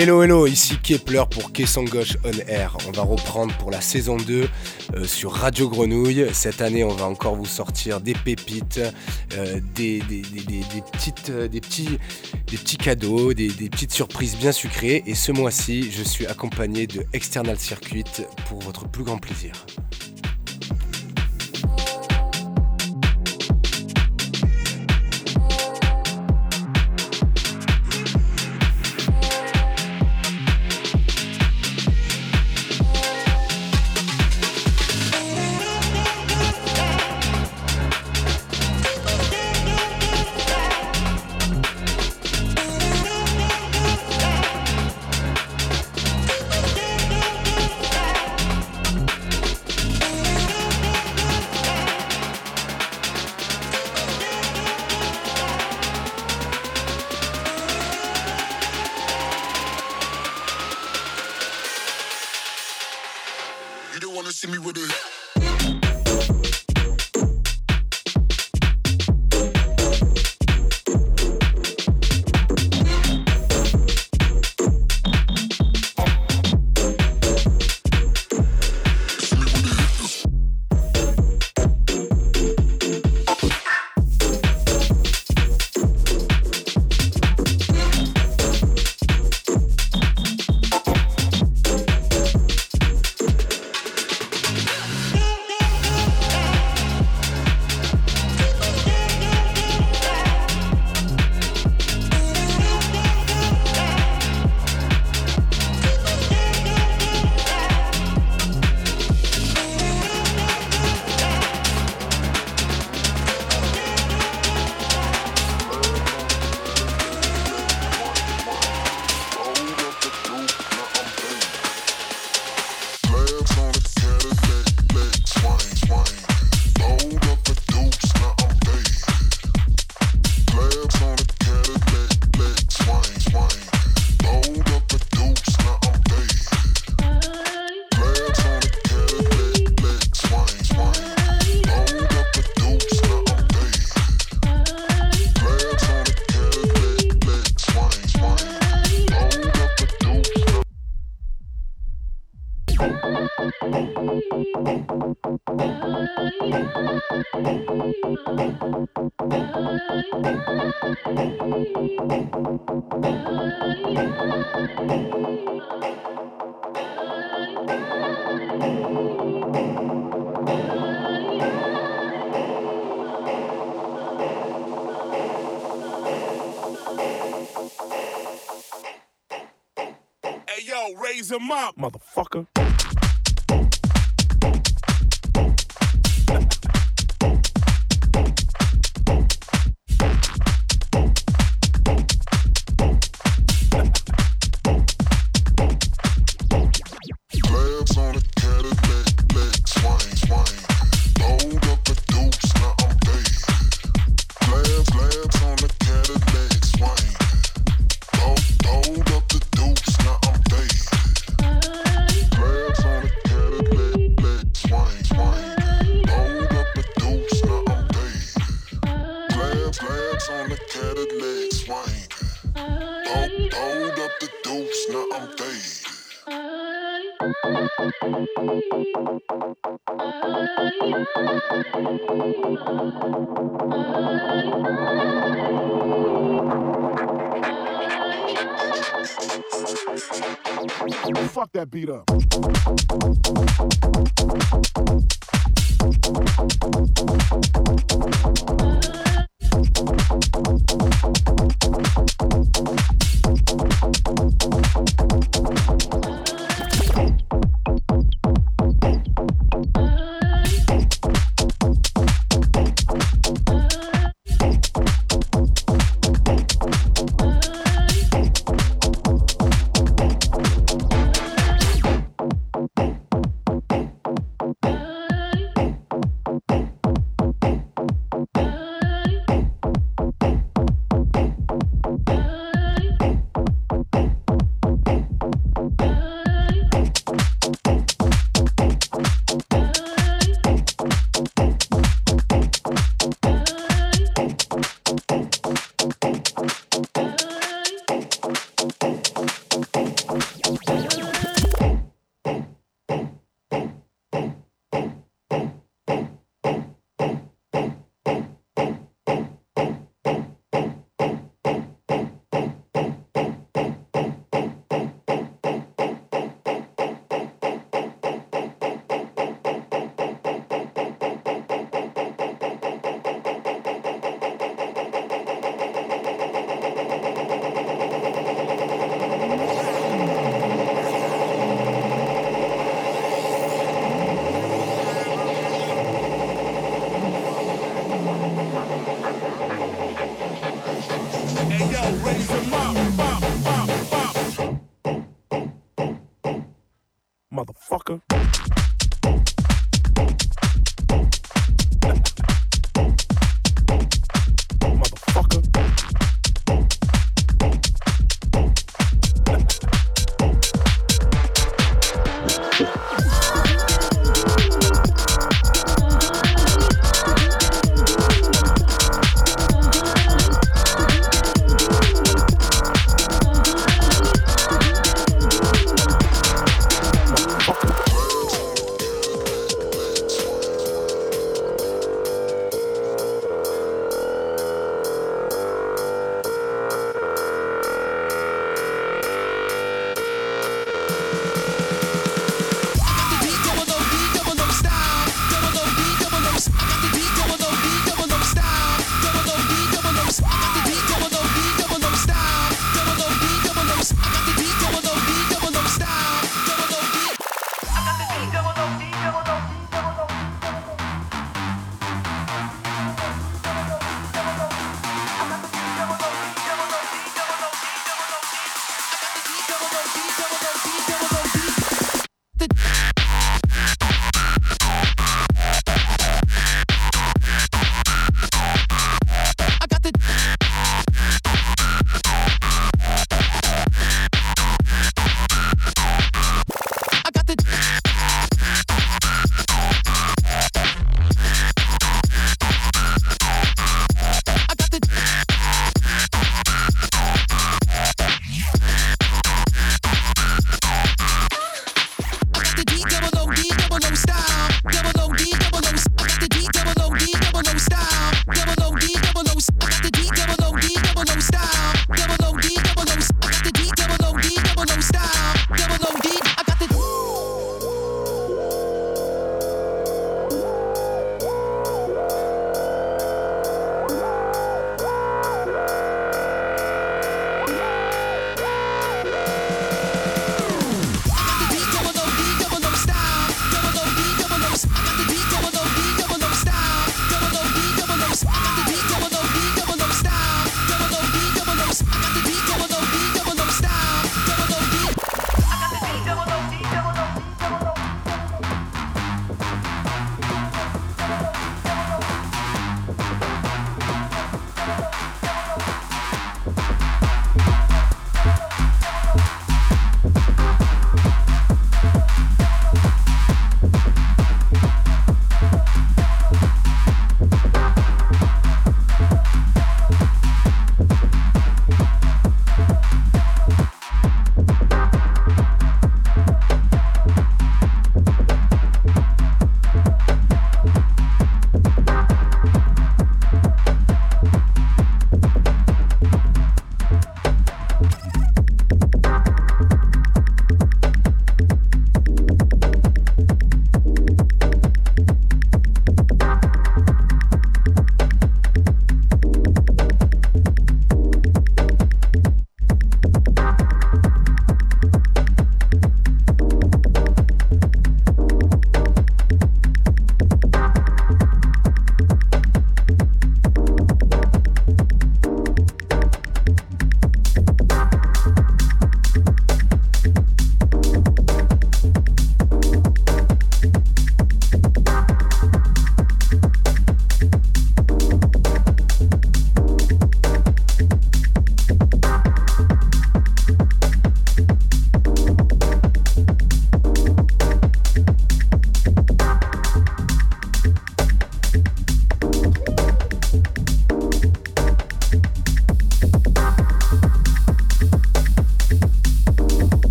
Hello hello, ici Kepler pour Kessangoche On Air. On va reprendre pour la saison 2 euh, sur Radio Grenouille. Cette année, on va encore vous sortir des pépites, euh, des, petites, euh, des, petits, des petits cadeaux, des, petites surprises bien sucrées. Et ce mois-ci, je suis accompagné de External Circuit pour votre plus grand plaisir. Beat up.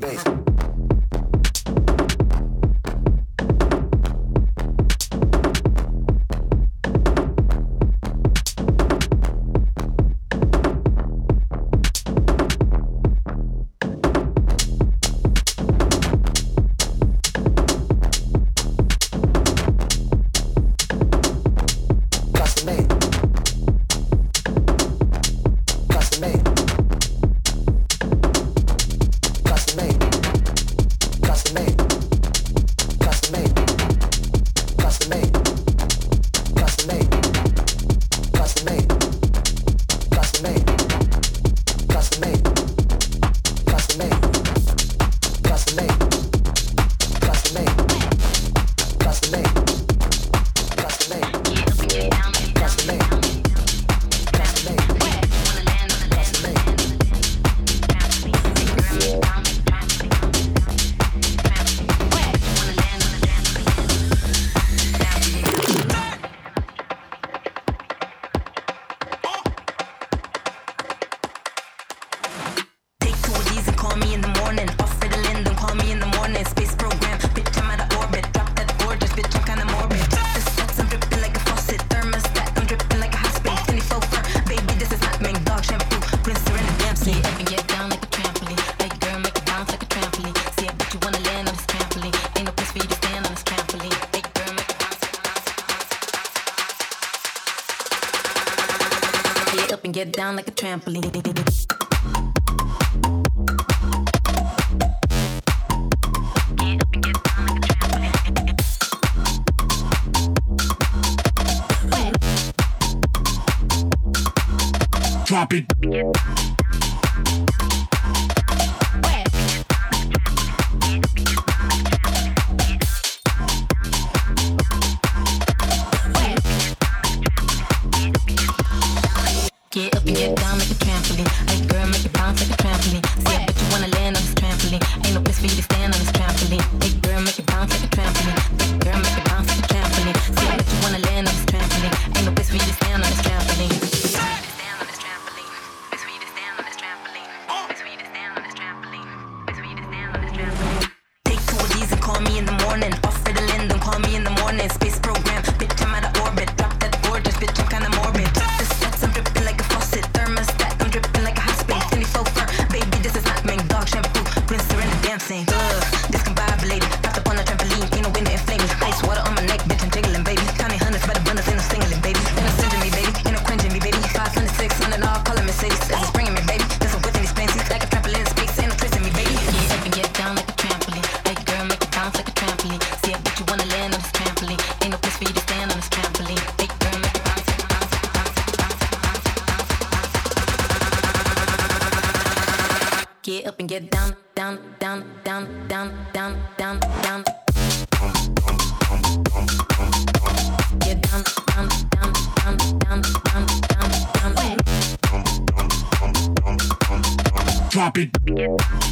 base. Down like a trampoline. Drop it. Drop it.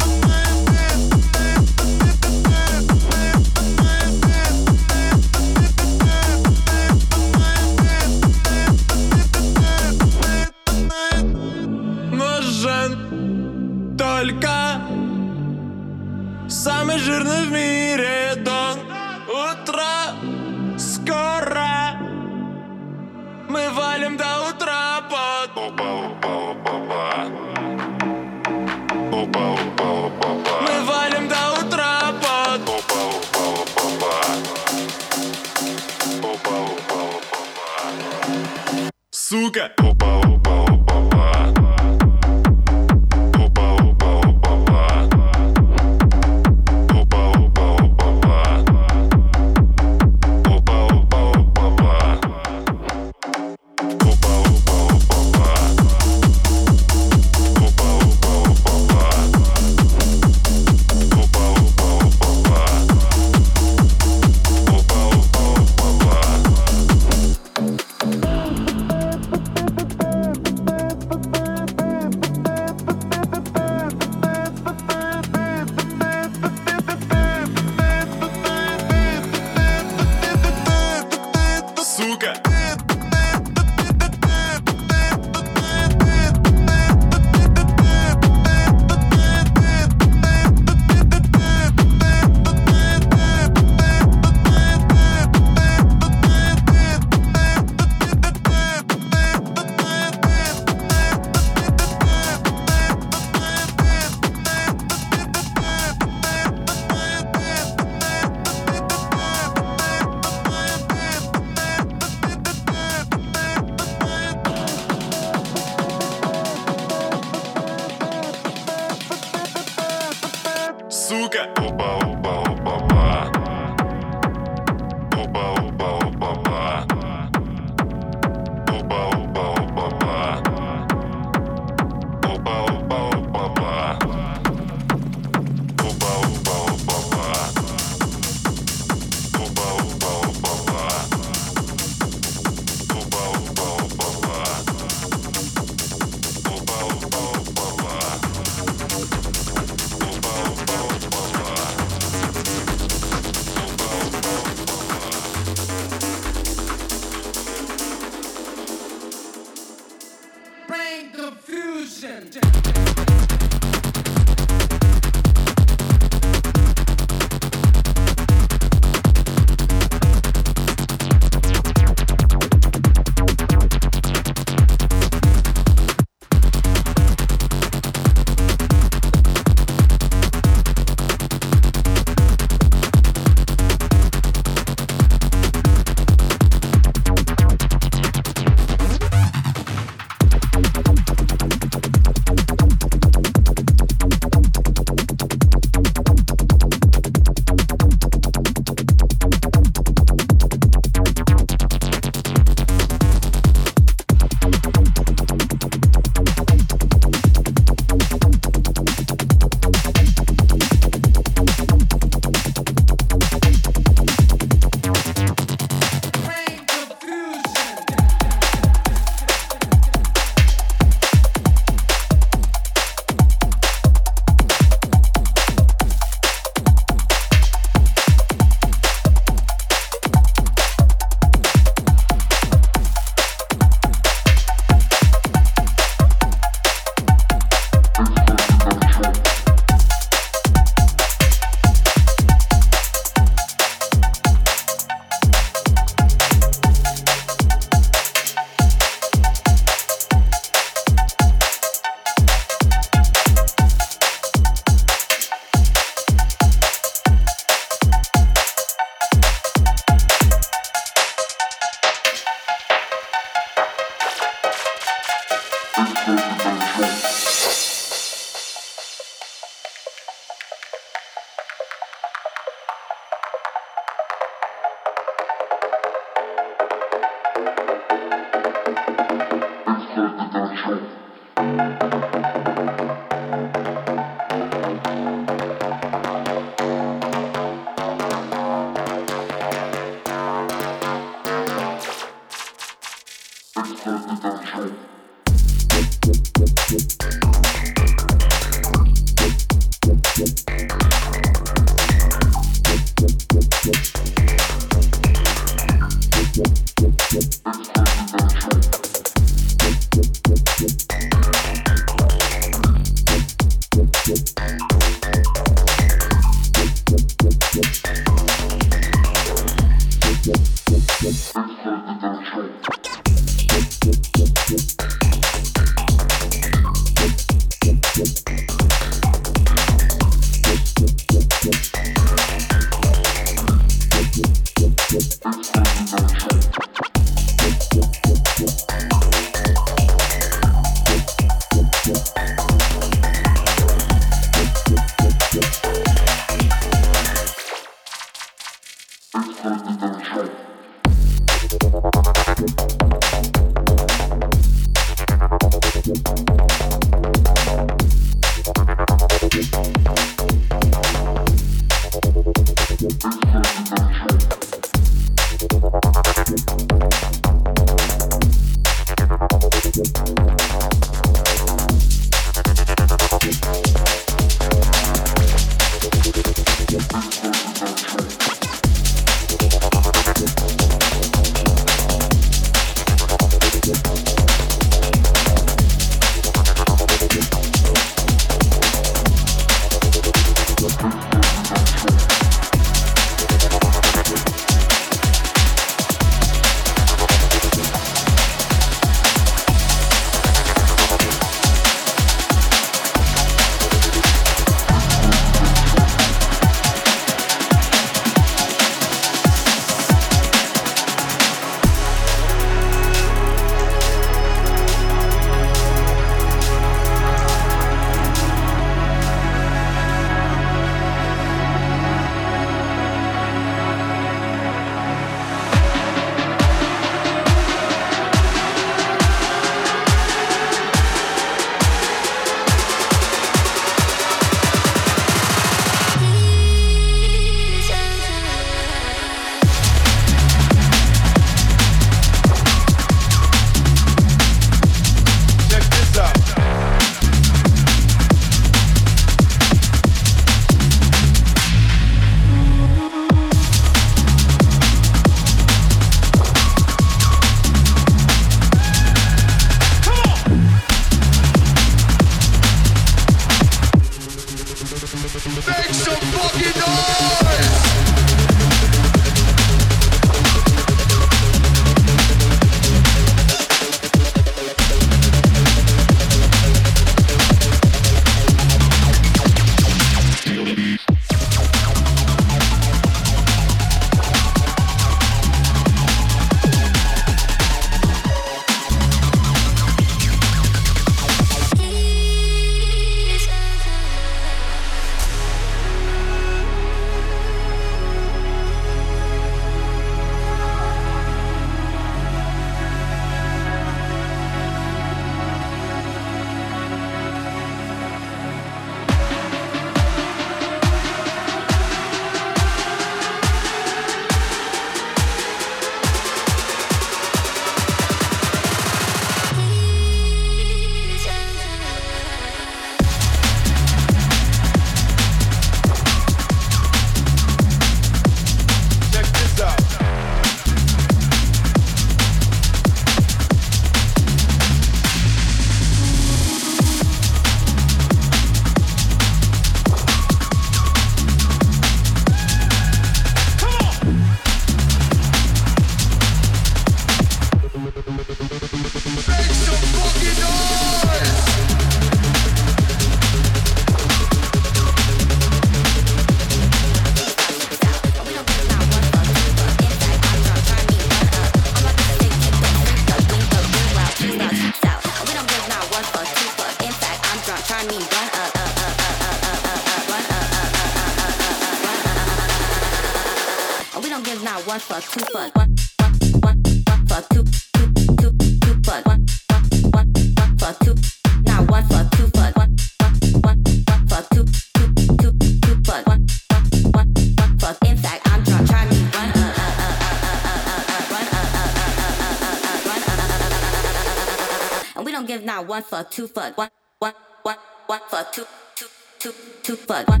one fuck, two fuck, one, one, one, one fuck, two, two, two, two fuck, one.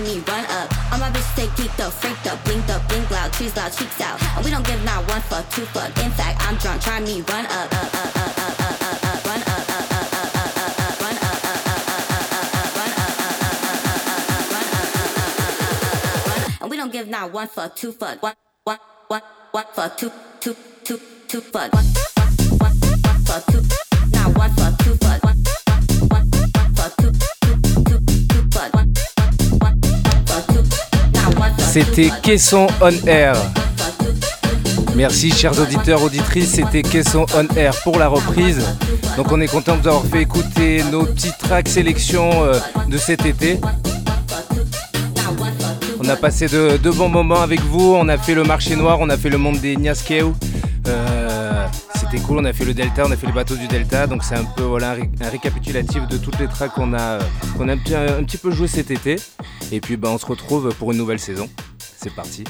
Trying me run up. All my bitches stay geeked up, freaked up, blinked up, blink loud, trees loud, cheeks out. And we don't give not one fuck, two fuck. In fact, I'm drunk, trying me run up, up, up, up, up, up, up, up, run up, up, up, up, up, up, up, run up, up, up, up, up, up, up, run up, up, up, up, up, up, up, run up, up, up, up, up, up, up, run. And we don't give not one fuck, two fuck, one, C'était Caisson On Air. Merci chers auditeurs, auditrices, c'était Caisson On Air pour la reprise. Donc on est content de vous avoir fait écouter nos petits tracks sélection euh, de cet été. On a passé de, bons moments avec vous, on a fait le marché noir, on a fait le monde des Niaskeu. Euh, c'était cool, on a fait le Delta, on a fait les bateaux du Delta, donc c'est un peu voilà, un, ré- un récapitulatif de toutes les tracks qu'on a, qu'on a un, petit, peu joué cet été. Et puis bah, on se retrouve pour une nouvelle saison. C'est parti.